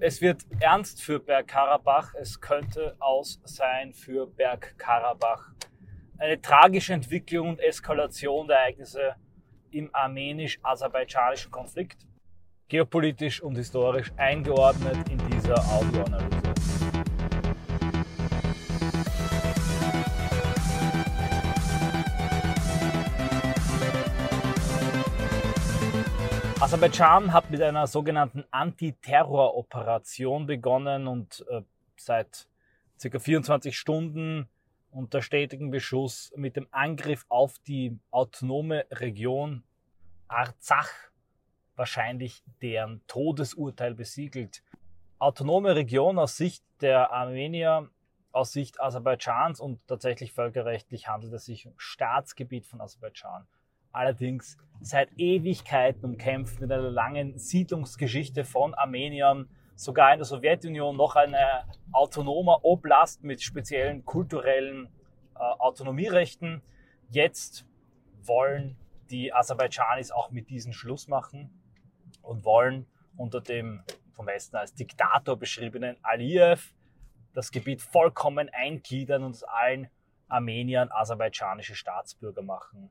Es wird ernst für Bergkarabach. Es könnte aus sein für Bergkarabach. Eine tragische Entwicklung und Eskalation der Ereignisse im armenisch-aserbaidschanischen Konflikt. Geopolitisch und historisch eingeordnet in dieser Audioanalyse. Aserbaidschan hat mit einer sogenannten Antiterror-Operation begonnen und äh, seit ca. 24 Stunden unter stetigem Beschuss mit dem Angriff auf die autonome Region Arzach wahrscheinlich deren Todesurteil besiegelt. Autonome Region aus Sicht der Armenier, aus Sicht Aserbaidschans und tatsächlich völkerrechtlich handelt es sich um Staatsgebiet von Aserbaidschan allerdings seit Ewigkeiten umkämpft mit einer langen Siedlungsgeschichte von Armeniern, sogar in der Sowjetunion noch eine autonome Oblast mit speziellen kulturellen äh, Autonomierechten. Jetzt wollen die Aserbaidschanis auch mit diesen Schluss machen und wollen unter dem vom Westen als Diktator beschriebenen Aliyev das Gebiet vollkommen eingliedern und allen Armeniern aserbaidschanische Staatsbürger machen.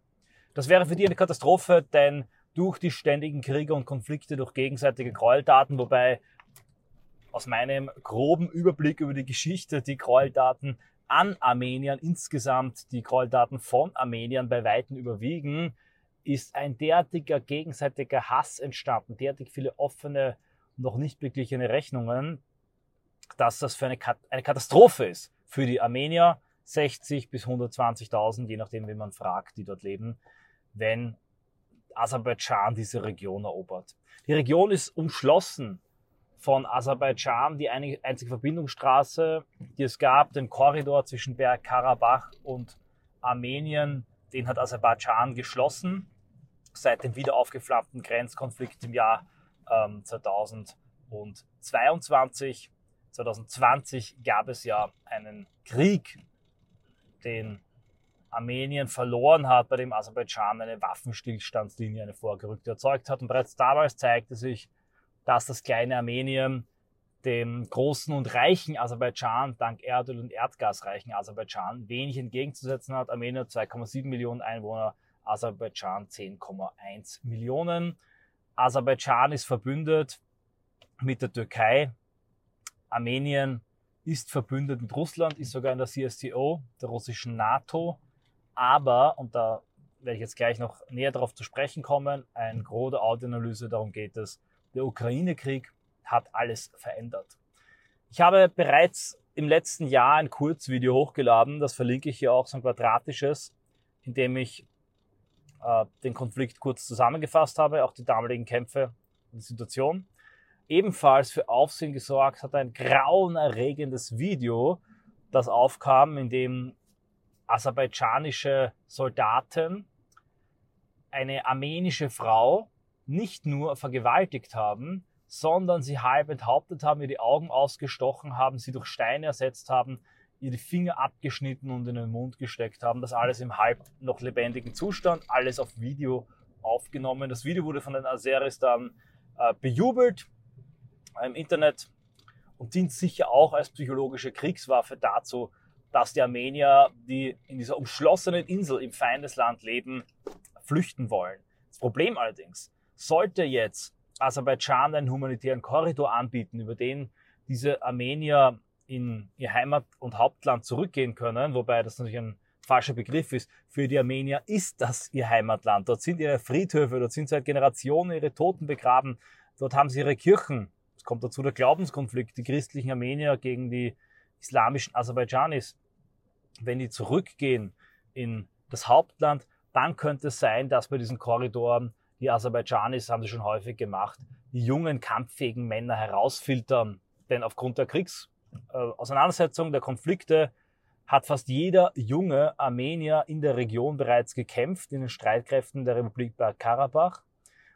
Das wäre für die eine Katastrophe, denn durch die ständigen Kriege und Konflikte, durch gegenseitige Gräueltaten, wobei aus meinem groben Überblick über die Geschichte die Gräueltaten an Armeniern insgesamt, die Gräueltaten von Armeniern bei Weitem überwiegen, ist ein derartiger gegenseitiger Hass entstanden, derartig viele offene, noch nicht beglichene Rechnungen, dass das für eine, eine Katastrophe ist für die Armenier, 60 bis 120.000, je nachdem, wie man fragt, die dort leben wenn Aserbaidschan diese Region erobert. Die Region ist umschlossen von Aserbaidschan, die einzige Verbindungsstraße, die es gab, den Korridor zwischen Bergkarabach und Armenien, den hat Aserbaidschan geschlossen seit dem wieder aufgeflammten Grenzkonflikt im Jahr ähm, 2022. 2020 gab es ja einen Krieg, den Armenien verloren hat, bei dem Aserbaidschan eine Waffenstillstandslinie, eine vorgerückte erzeugt hat. Und bereits damals zeigte sich, dass das kleine Armenien dem großen und reichen Aserbaidschan, dank Erdöl- und Erdgasreichen Aserbaidschan, wenig entgegenzusetzen hat. Armenien 2,7 Millionen Einwohner, Aserbaidschan 10,1 Millionen. Aserbaidschan ist verbündet mit der Türkei. Armenien ist verbündet mit Russland, ist sogar in der CSTO, der russischen NATO. Aber, und da werde ich jetzt gleich noch näher darauf zu sprechen kommen, ein Gros der Audioanalyse, darum geht es, der Ukraine-Krieg hat alles verändert. Ich habe bereits im letzten Jahr ein Kurzvideo hochgeladen, das verlinke ich hier auch, so ein quadratisches, in dem ich äh, den Konflikt kurz zusammengefasst habe, auch die damaligen Kämpfe und die Situation. Ebenfalls für Aufsehen gesorgt hat ein grauenerregendes Video, das aufkam, in dem aserbaidschanische Soldaten eine armenische Frau nicht nur vergewaltigt haben, sondern sie halb enthauptet haben, ihr die Augen ausgestochen haben, sie durch Steine ersetzt haben, ihr die Finger abgeschnitten und in den Mund gesteckt haben. Das alles im halb noch lebendigen Zustand, alles auf Video aufgenommen. Das Video wurde von den Azeris dann äh, bejubelt im Internet und dient sicher auch als psychologische Kriegswaffe dazu, dass die Armenier, die in dieser umschlossenen Insel im Feindesland leben, flüchten wollen. Das Problem allerdings, sollte jetzt Aserbaidschan einen humanitären Korridor anbieten, über den diese Armenier in ihr Heimat- und Hauptland zurückgehen können, wobei das natürlich ein falscher Begriff ist. Für die Armenier ist das ihr Heimatland. Dort sind ihre Friedhöfe, dort sind seit Generationen ihre Toten begraben, dort haben sie ihre Kirchen. Es kommt dazu der Glaubenskonflikt, die christlichen Armenier gegen die islamischen Aserbaidschanis wenn die zurückgehen in das Hauptland, dann könnte es sein, dass bei diesen Korridoren die Aserbaidschanis, haben sie schon häufig gemacht, die jungen, kampffähigen Männer herausfiltern. Denn aufgrund der Kriegsauseinandersetzung, äh, der Konflikte, hat fast jeder junge Armenier in der Region bereits gekämpft, in den Streitkräften der Republik Bergkarabach.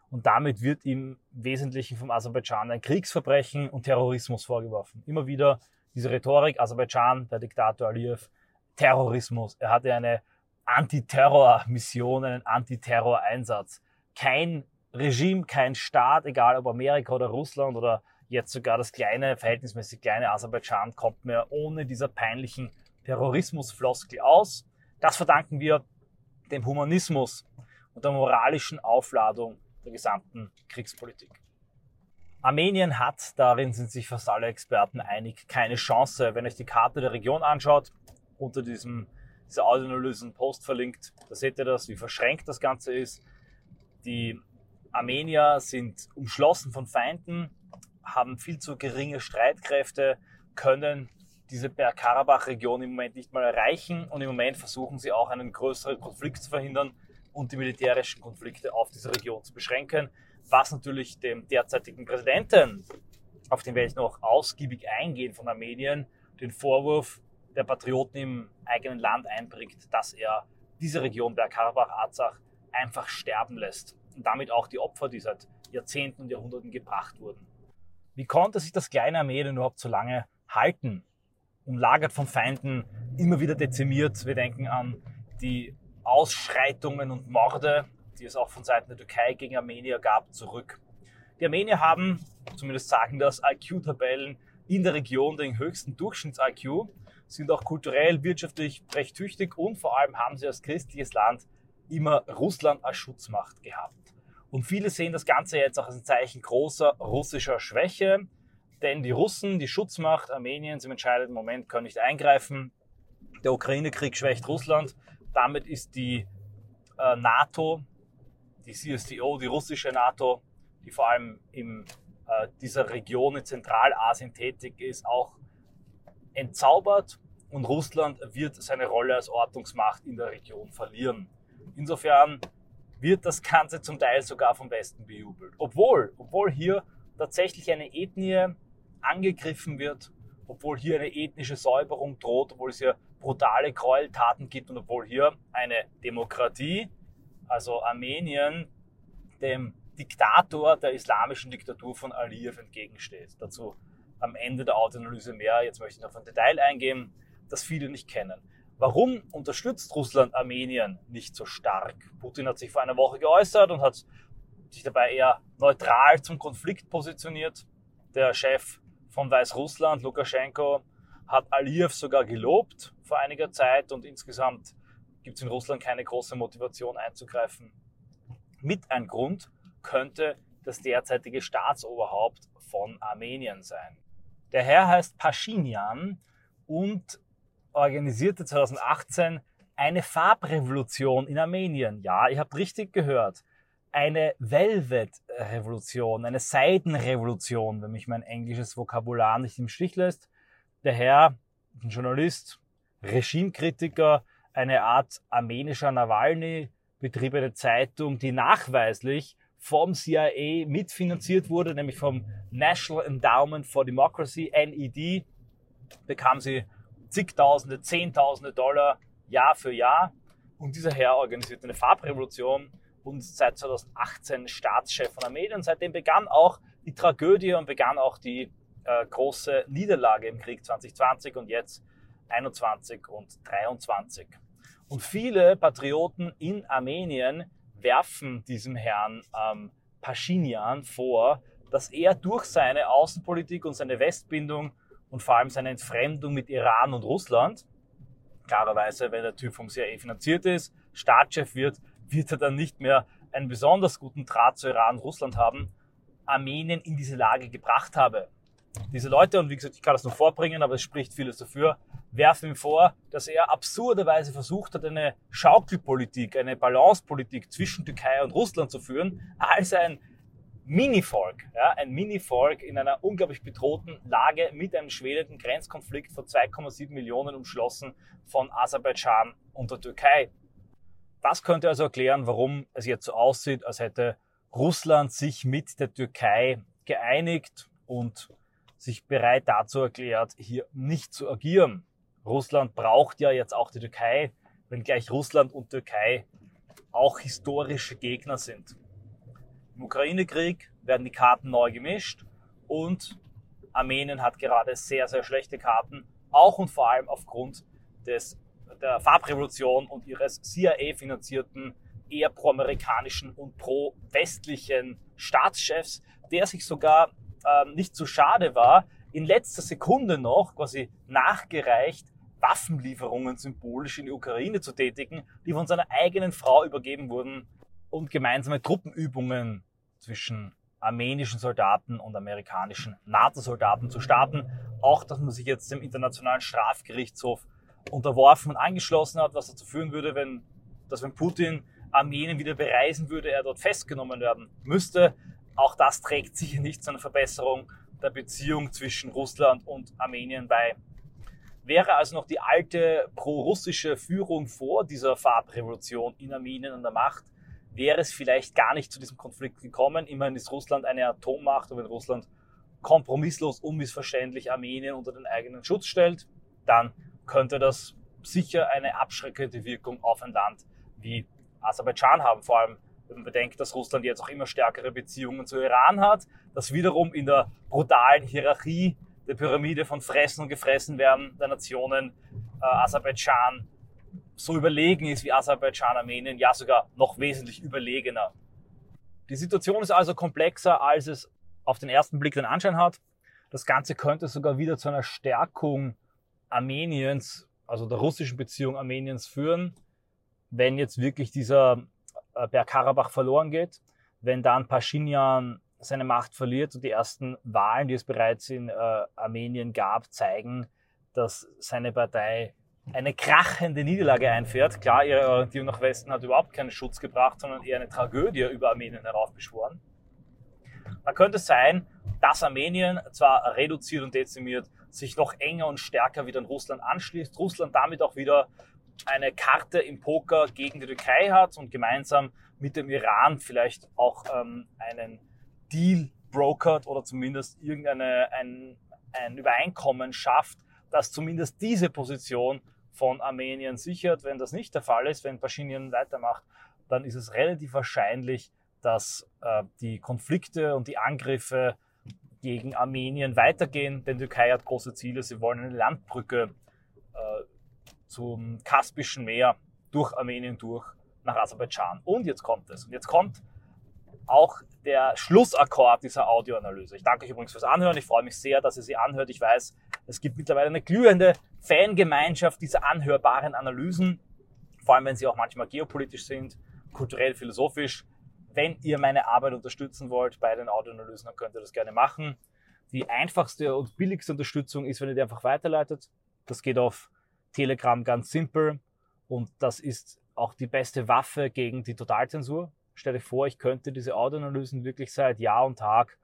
Und damit wird im Wesentlichen vom Aserbaidschan ein Kriegsverbrechen und Terrorismus vorgeworfen. Immer wieder diese Rhetorik, Aserbaidschan, der Diktator Aliyev, Terrorismus. Er hatte eine Antiterror-Mission, einen Antiterror-Einsatz. Kein Regime, kein Staat, egal ob Amerika oder Russland oder jetzt sogar das kleine, verhältnismäßig kleine Aserbaidschan kommt mehr ohne dieser peinlichen Terrorismusfloskel aus. Das verdanken wir dem Humanismus und der moralischen Aufladung der gesamten Kriegspolitik. Armenien hat, darin sind sich fast alle Experten einig, keine Chance. Wenn euch die Karte der Region anschaut, unter diesem, dieser Audioanalysen Post verlinkt, da seht ihr das, wie verschränkt das Ganze ist. Die Armenier sind umschlossen von Feinden, haben viel zu geringe Streitkräfte, können diese Bergkarabach-Region im Moment nicht mal erreichen und im Moment versuchen sie auch einen größeren Konflikt zu verhindern und die militärischen Konflikte auf diese Region zu beschränken, was natürlich dem derzeitigen Präsidenten, auf den werde ich noch ausgiebig eingehen von Armenien, den Vorwurf der Patrioten im eigenen Land einbringt, dass er diese Region Bergkarabach-Arzach einfach sterben lässt und damit auch die Opfer, die seit Jahrzehnten und Jahrhunderten gebracht wurden. Wie konnte sich das kleine Armenien überhaupt so lange halten? Umlagert von Feinden, immer wieder dezimiert. Wir denken an die Ausschreitungen und Morde, die es auch von Seiten der Türkei gegen Armenier gab, zurück. Die Armenier haben, zumindest sagen das IQ-Tabellen, in der Region den höchsten Durchschnitts-IQ, sind auch kulturell, wirtschaftlich recht tüchtig und vor allem haben sie als christliches Land immer Russland als Schutzmacht gehabt. Und viele sehen das Ganze jetzt auch als ein Zeichen großer russischer Schwäche, denn die Russen, die Schutzmacht Armeniens im entscheidenden Moment können nicht eingreifen. Der Ukraine-Krieg schwächt Russland. Damit ist die äh, NATO, die CSTO, die russische NATO, die vor allem in äh, dieser Region in Zentralasien tätig ist, auch entzaubert und Russland wird seine Rolle als Ordnungsmacht in der Region verlieren. Insofern wird das Ganze zum Teil sogar vom Westen bejubelt. Obwohl, obwohl hier tatsächlich eine Ethnie angegriffen wird, obwohl hier eine ethnische Säuberung droht, obwohl es hier brutale Gräueltaten gibt und obwohl hier eine Demokratie, also Armenien, dem Diktator der islamischen Diktatur von Aliyev entgegensteht. Dazu am Ende der Autoanalyse mehr. Jetzt möchte ich noch auf ein Detail eingehen, das viele nicht kennen. Warum unterstützt Russland Armenien nicht so stark? Putin hat sich vor einer Woche geäußert und hat sich dabei eher neutral zum Konflikt positioniert. Der Chef von Weißrussland, Lukaschenko, hat Aliyev sogar gelobt vor einiger Zeit und insgesamt gibt es in Russland keine große Motivation einzugreifen. Mit ein Grund könnte das derzeitige Staatsoberhaupt von Armenien sein. Der Herr heißt Pashinyan und organisierte 2018 eine Farbrevolution in Armenien. Ja, ihr habt richtig gehört. Eine Velvet-Revolution, eine Seidenrevolution, wenn mich mein englisches Vokabular nicht im Stich lässt. Der Herr, ein Journalist, Regimekritiker, eine Art armenischer Nawalny, betrieb eine Zeitung, die nachweislich vom CIA mitfinanziert wurde, nämlich vom National Endowment for Democracy, NED, bekam sie zigtausende, zehntausende Dollar Jahr für Jahr. Und dieser Herr organisierte eine Farbrevolution und seit 2018 Staatschef von Armenien. Seitdem begann auch die Tragödie und begann auch die äh, große Niederlage im Krieg 2020 und jetzt 21 und 23. Und viele Patrioten in Armenien werfen diesem Herrn ähm, Pashinyan vor, dass er durch seine Außenpolitik und seine Westbindung und vor allem seine Entfremdung mit Iran und Russland, klarerweise, wenn der Typ vom CIA finanziert ist, Staatschef wird, wird er dann nicht mehr einen besonders guten Draht zu Iran und Russland haben, Armenien in diese Lage gebracht habe. Diese Leute, und wie gesagt, ich kann das nur vorbringen, aber es spricht vieles dafür, werfen ihm vor, dass er absurderweise versucht hat, eine Schaukelpolitik, eine Balancepolitik zwischen Türkei und Russland zu führen, als ein Mini-Volk, ja, ein Mini-Volk in einer unglaublich bedrohten Lage mit einem schwelenden Grenzkonflikt von 2,7 Millionen umschlossen von Aserbaidschan und der Türkei. Das könnte also erklären, warum es jetzt so aussieht, als hätte Russland sich mit der Türkei geeinigt und sich bereit dazu erklärt, hier nicht zu agieren. Russland braucht ja jetzt auch die Türkei, wenngleich Russland und Türkei auch historische Gegner sind. Im Ukraine-Krieg werden die Karten neu gemischt und Armenien hat gerade sehr, sehr schlechte Karten, auch und vor allem aufgrund des, der Farbrevolution und ihres CIA-finanzierten, eher pro-amerikanischen und pro-westlichen Staatschefs, der sich sogar ähm, nicht zu schade war, in letzter Sekunde noch quasi nachgereicht Waffenlieferungen symbolisch in die Ukraine zu tätigen, die von seiner eigenen Frau übergeben wurden und gemeinsame Truppenübungen zwischen armenischen Soldaten und amerikanischen NATO-Soldaten zu starten. Auch, dass man sich jetzt dem Internationalen Strafgerichtshof unterworfen und angeschlossen hat, was dazu führen würde, wenn, dass wenn Putin Armenien wieder bereisen würde, er dort festgenommen werden müsste. Auch das trägt sicher nicht zu einer Verbesserung der Beziehung zwischen Russland und Armenien bei. Wäre also noch die alte pro-russische Führung vor dieser Farbrevolution in Armenien an der Macht, wäre es vielleicht gar nicht zu diesem Konflikt gekommen. Immerhin ist Russland eine Atommacht und wenn Russland kompromisslos, unmissverständlich Armenien unter den eigenen Schutz stellt, dann könnte das sicher eine abschreckende Wirkung auf ein Land wie Aserbaidschan haben. Vor allem, wenn man bedenkt, dass Russland jetzt auch immer stärkere Beziehungen zu Iran hat, das wiederum in der brutalen Hierarchie der Pyramide von Fressen und Gefressen werden der Nationen äh, Aserbaidschan so überlegen ist wie Aserbaidschan, Armenien, ja sogar noch wesentlich überlegener. Die Situation ist also komplexer, als es auf den ersten Blick den Anschein hat. Das Ganze könnte sogar wieder zu einer Stärkung Armeniens, also der russischen Beziehung Armeniens führen, wenn jetzt wirklich dieser Bergkarabach verloren geht, wenn dann Pashinyan seine Macht verliert und die ersten Wahlen, die es bereits in äh, Armenien gab, zeigen, dass seine Partei eine krachende Niederlage einfährt. Klar, ihre Orientierung nach Westen hat überhaupt keinen Schutz gebracht, sondern eher eine Tragödie über Armenien heraufbeschworen. Da könnte es sein, dass Armenien zwar reduziert und dezimiert sich noch enger und stärker wieder an Russland anschließt, Russland damit auch wieder eine Karte im Poker gegen die Türkei hat und gemeinsam mit dem Iran vielleicht auch ähm, einen Deal brokert oder zumindest irgendeine ein, ein Übereinkommen schafft, das zumindest diese Position von Armenien sichert. Wenn das nicht der Fall ist, wenn Pashinyan weitermacht, dann ist es relativ wahrscheinlich, dass äh, die Konflikte und die Angriffe gegen Armenien weitergehen, denn die Türkei hat große Ziele. Sie wollen eine Landbrücke zum Kaspischen Meer durch Armenien durch nach Aserbaidschan. Und jetzt kommt es. Und jetzt kommt auch der Schlussakkord dieser Audioanalyse. Ich danke euch übrigens fürs Anhören. Ich freue mich sehr, dass ihr sie anhört. Ich weiß, es gibt mittlerweile eine glühende Fangemeinschaft dieser anhörbaren Analysen, vor allem wenn sie auch manchmal geopolitisch sind, kulturell, philosophisch. Wenn ihr meine Arbeit unterstützen wollt bei den Audioanalysen, dann könnt ihr das gerne machen. Die einfachste und billigste Unterstützung ist, wenn ihr die einfach weiterleitet. Das geht auf Telegram ganz simpel und das ist auch die beste Waffe gegen die Totalzensur. Stell dir vor, ich könnte diese Audioanalysen wirklich seit Jahr und Tag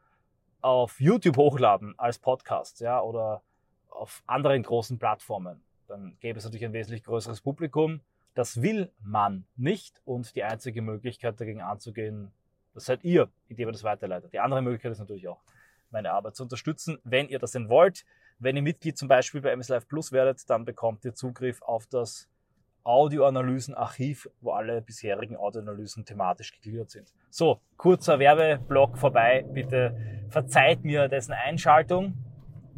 auf YouTube hochladen als Podcast, ja, oder auf anderen großen Plattformen. Dann gäbe es natürlich ein wesentlich größeres Publikum. Das will man nicht und die einzige Möglichkeit dagegen anzugehen, das seid ihr, indem ihr das weiterleitet. Die andere Möglichkeit ist natürlich auch, meine Arbeit zu unterstützen, wenn ihr das denn wollt. Wenn ihr Mitglied zum Beispiel bei MS Live Plus werdet, dann bekommt ihr Zugriff auf das Audioanalysen-Archiv, wo alle bisherigen Audioanalysen thematisch gegliedert sind. So, kurzer Werbeblock vorbei. Bitte verzeiht mir dessen Einschaltung.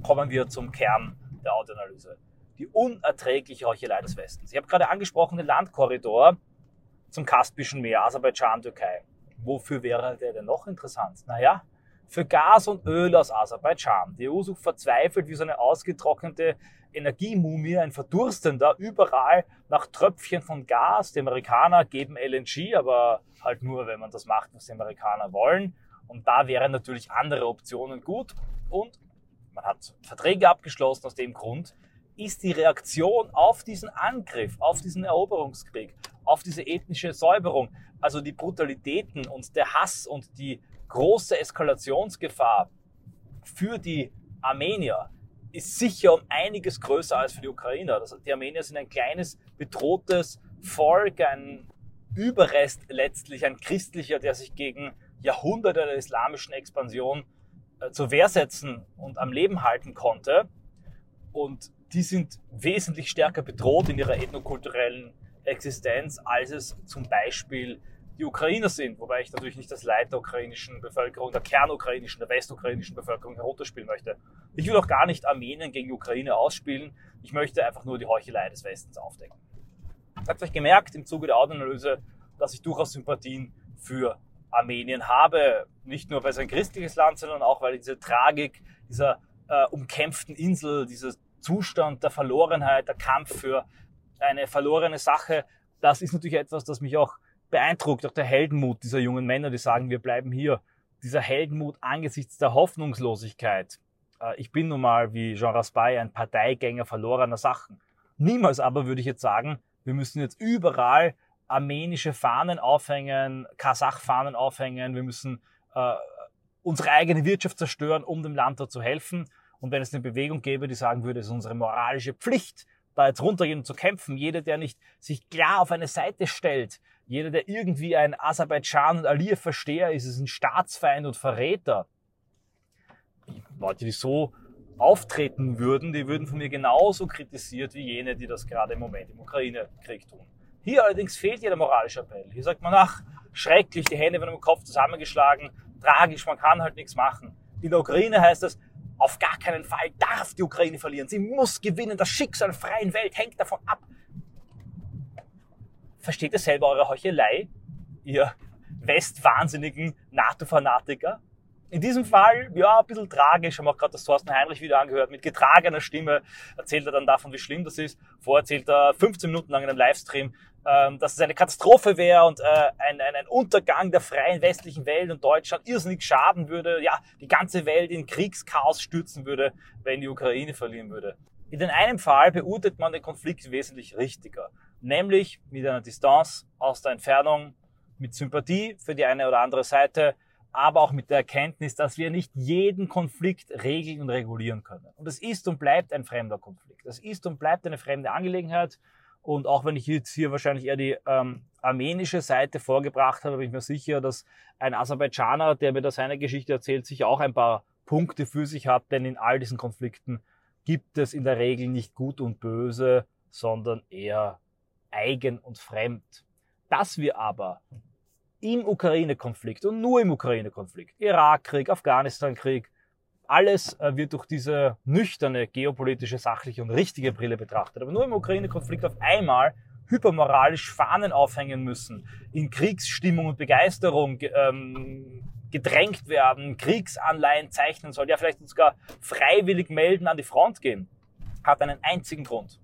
Kommen wir zum Kern der Audioanalyse. Die unerträgliche Heuchelei des Westens. Ich habe gerade angesprochen den Landkorridor zum Kaspischen Meer, Aserbaidschan, Türkei. Wofür wäre der denn noch interessant? Naja, für Gas und Öl aus Aserbaidschan. Die EU sucht verzweifelt wie so eine ausgetrocknete Energiemumie, ein Verdurstender, überall nach Tröpfchen von Gas. Die Amerikaner geben LNG, aber halt nur, wenn man das macht, was die Amerikaner wollen. Und da wären natürlich andere Optionen gut. Und man hat Verträge abgeschlossen aus dem Grund, ist die Reaktion auf diesen Angriff, auf diesen Eroberungskrieg, auf diese ethnische Säuberung, also die Brutalitäten und der Hass und die große Eskalationsgefahr für die Armenier ist sicher um einiges größer als für die Ukrainer. Das, die Armenier sind ein kleines, bedrohtes Volk, ein Überrest letztlich, ein christlicher, der sich gegen Jahrhunderte der islamischen Expansion äh, zur Wehr setzen und am Leben halten konnte. Und die sind wesentlich stärker bedroht in ihrer ethnokulturellen Existenz, als es zum Beispiel die Ukrainer sind, wobei ich natürlich nicht das Leid der ukrainischen Bevölkerung, der kernukrainischen, der westukrainischen Bevölkerung herunterspielen möchte. Ich will auch gar nicht Armenien gegen die Ukraine ausspielen. Ich möchte einfach nur die Heuchelei des Westens aufdecken. Ihr habt euch gemerkt im Zuge der Audioanalyse, dass ich durchaus Sympathien für Armenien habe. Nicht nur weil es ein christliches Land, sondern auch weil diese Tragik dieser äh, umkämpften Insel, dieser Zustand der Verlorenheit, der Kampf für eine verlorene Sache, das ist natürlich etwas, das mich auch beeindruckt, auch der Heldenmut dieser jungen Männer, die sagen, wir bleiben hier. Dieser Heldenmut angesichts der Hoffnungslosigkeit. Äh, ich bin nun mal, wie Jean Raspail, ein Parteigänger verlorener Sachen. Niemals aber würde ich jetzt sagen, wir müssen jetzt überall armenische Fahnen aufhängen, Kasach-Fahnen aufhängen, wir müssen äh, unsere eigene Wirtschaft zerstören, um dem Land dort zu helfen. Und wenn es eine Bewegung gäbe, die sagen würde, es ist unsere moralische Pflicht, da jetzt runtergehen und zu kämpfen, jeder, der nicht sich klar auf eine Seite stellt, jeder, der irgendwie ein Aserbaidschan und Aliyev-Versteher ist, ist ein Staatsfeind und Verräter. Leute, die so auftreten würden, die würden von mir genauso kritisiert wie jene, die das gerade im Moment im Ukraine-Krieg tun. Hier allerdings fehlt jeder moralische Appell. Hier sagt man, ach, schrecklich, die Hände werden im Kopf zusammengeschlagen, tragisch, man kann halt nichts machen. In der Ukraine heißt das, auf gar keinen Fall darf die Ukraine verlieren. Sie muss gewinnen. Das Schicksal der freien Welt hängt davon ab. Versteht ihr selber eure Heuchelei, ihr westwahnsinnigen NATO-Fanatiker? In diesem Fall, ja, ein bisschen tragisch, haben auch gerade das Thorsten Heinrich wieder angehört, mit getragener Stimme erzählt er dann davon, wie schlimm das ist. Vorher erzählt er 15 Minuten lang in einem Livestream, ähm, dass es eine Katastrophe wäre und äh, ein, ein, ein Untergang der freien westlichen Welt und Deutschland irrsinnig schaden würde, ja, die ganze Welt in Kriegschaos stürzen würde, wenn die Ukraine verlieren würde. In den einen Fall beurteilt man den Konflikt wesentlich richtiger, nämlich mit einer Distanz aus der Entfernung, mit Sympathie für die eine oder andere Seite, aber auch mit der Erkenntnis, dass wir nicht jeden Konflikt regeln und regulieren können. Und es ist und bleibt ein fremder Konflikt. Es ist und bleibt eine fremde Angelegenheit. Und auch wenn ich jetzt hier wahrscheinlich eher die ähm, armenische Seite vorgebracht habe, bin ich mir sicher, dass ein Aserbaidschaner, der mir da seine Geschichte erzählt, sich auch ein paar Punkte für sich hat, denn in all diesen Konflikten gibt es in der Regel nicht gut und böse, sondern eher eigen und fremd. Dass wir aber im Ukraine-Konflikt und nur im Ukraine-Konflikt, Irakkrieg, Afghanistan-Krieg, alles äh, wird durch diese nüchterne geopolitische, sachliche und richtige Brille betrachtet. Aber nur im Ukraine-Konflikt auf einmal hypermoralisch Fahnen aufhängen müssen, in Kriegsstimmung und Begeisterung ähm, gedrängt werden, Kriegsanleihen zeichnen soll, ja vielleicht sogar freiwillig melden, an die Front gehen, hat einen einzigen Grund.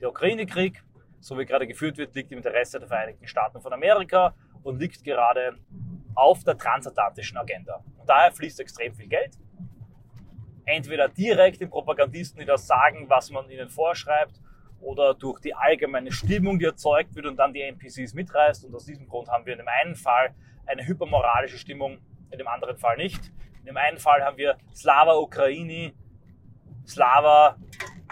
Der Ukraine-Krieg, so wie gerade geführt wird, liegt im Interesse der Vereinigten Staaten von Amerika und liegt gerade auf der transatlantischen Agenda. Und daher fließt extrem viel Geld. Entweder direkt den Propagandisten, die das sagen, was man ihnen vorschreibt, oder durch die allgemeine Stimmung, die erzeugt wird und dann die NPCs mitreißt. Und aus diesem Grund haben wir in dem einen Fall eine hypermoralische Stimmung, in dem anderen Fall nicht. In dem einen Fall haben wir Slava Ukraini, Slava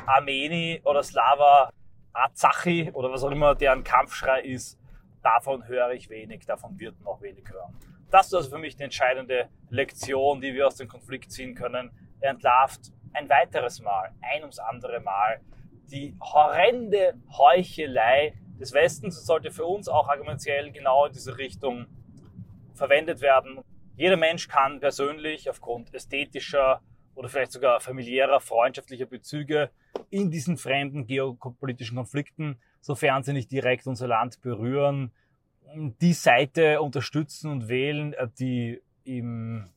Armeni oder Slava Azachi oder was auch immer deren Kampfschrei ist davon höre ich wenig, davon wird noch wenig hören. Das ist also für mich die entscheidende Lektion, die wir aus dem Konflikt ziehen können. Er entlarvt ein weiteres Mal, ein ums andere Mal, die horrende Heuchelei des Westens. Das sollte für uns auch argumentiell genau in diese Richtung verwendet werden. Jeder Mensch kann persönlich aufgrund ästhetischer oder vielleicht sogar familiärer, freundschaftlicher Bezüge in diesen fremden geopolitischen Konflikten sofern sie nicht direkt unser Land berühren, die Seite unterstützen und wählen, äh, die ihm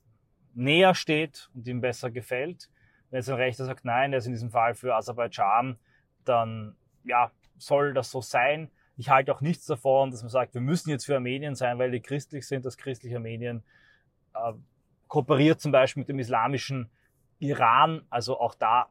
näher steht und ihm besser gefällt. Wenn jetzt ein Rechter sagt, nein, er ist in diesem Fall für Aserbaidschan, dann ja, soll das so sein. Ich halte auch nichts davon, dass man sagt, wir müssen jetzt für Armenien sein, weil die christlich sind, das christliche Armenien äh, kooperiert zum Beispiel mit dem islamischen Iran. Also auch da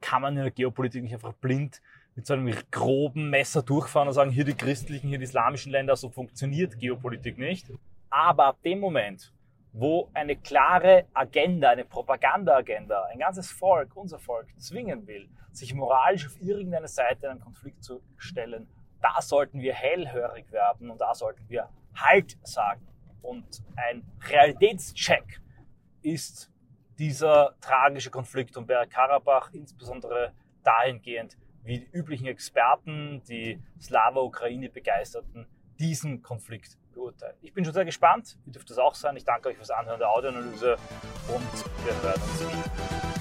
kann man in der Geopolitik nicht einfach blind mit so einem groben Messer durchfahren und sagen, hier die christlichen, hier die islamischen Länder, so funktioniert Geopolitik nicht. Aber ab dem Moment, wo eine klare Agenda, eine Propagandaagenda, ein ganzes Volk, unser Volk, zwingen will, sich moralisch auf irgendeine Seite in einen Konflikt zu stellen, da sollten wir hellhörig werden und da sollten wir Halt sagen. Und ein Realitätscheck ist dieser tragische Konflikt um Bergkarabach, insbesondere dahingehend, wie die üblichen Experten, die Slava-Ukraine begeisterten, diesen Konflikt beurteilen. Ich bin schon sehr gespannt. Ihr dürft das auch sein. Ich danke euch fürs Anhören der Audioanalyse und wir hören uns wieder.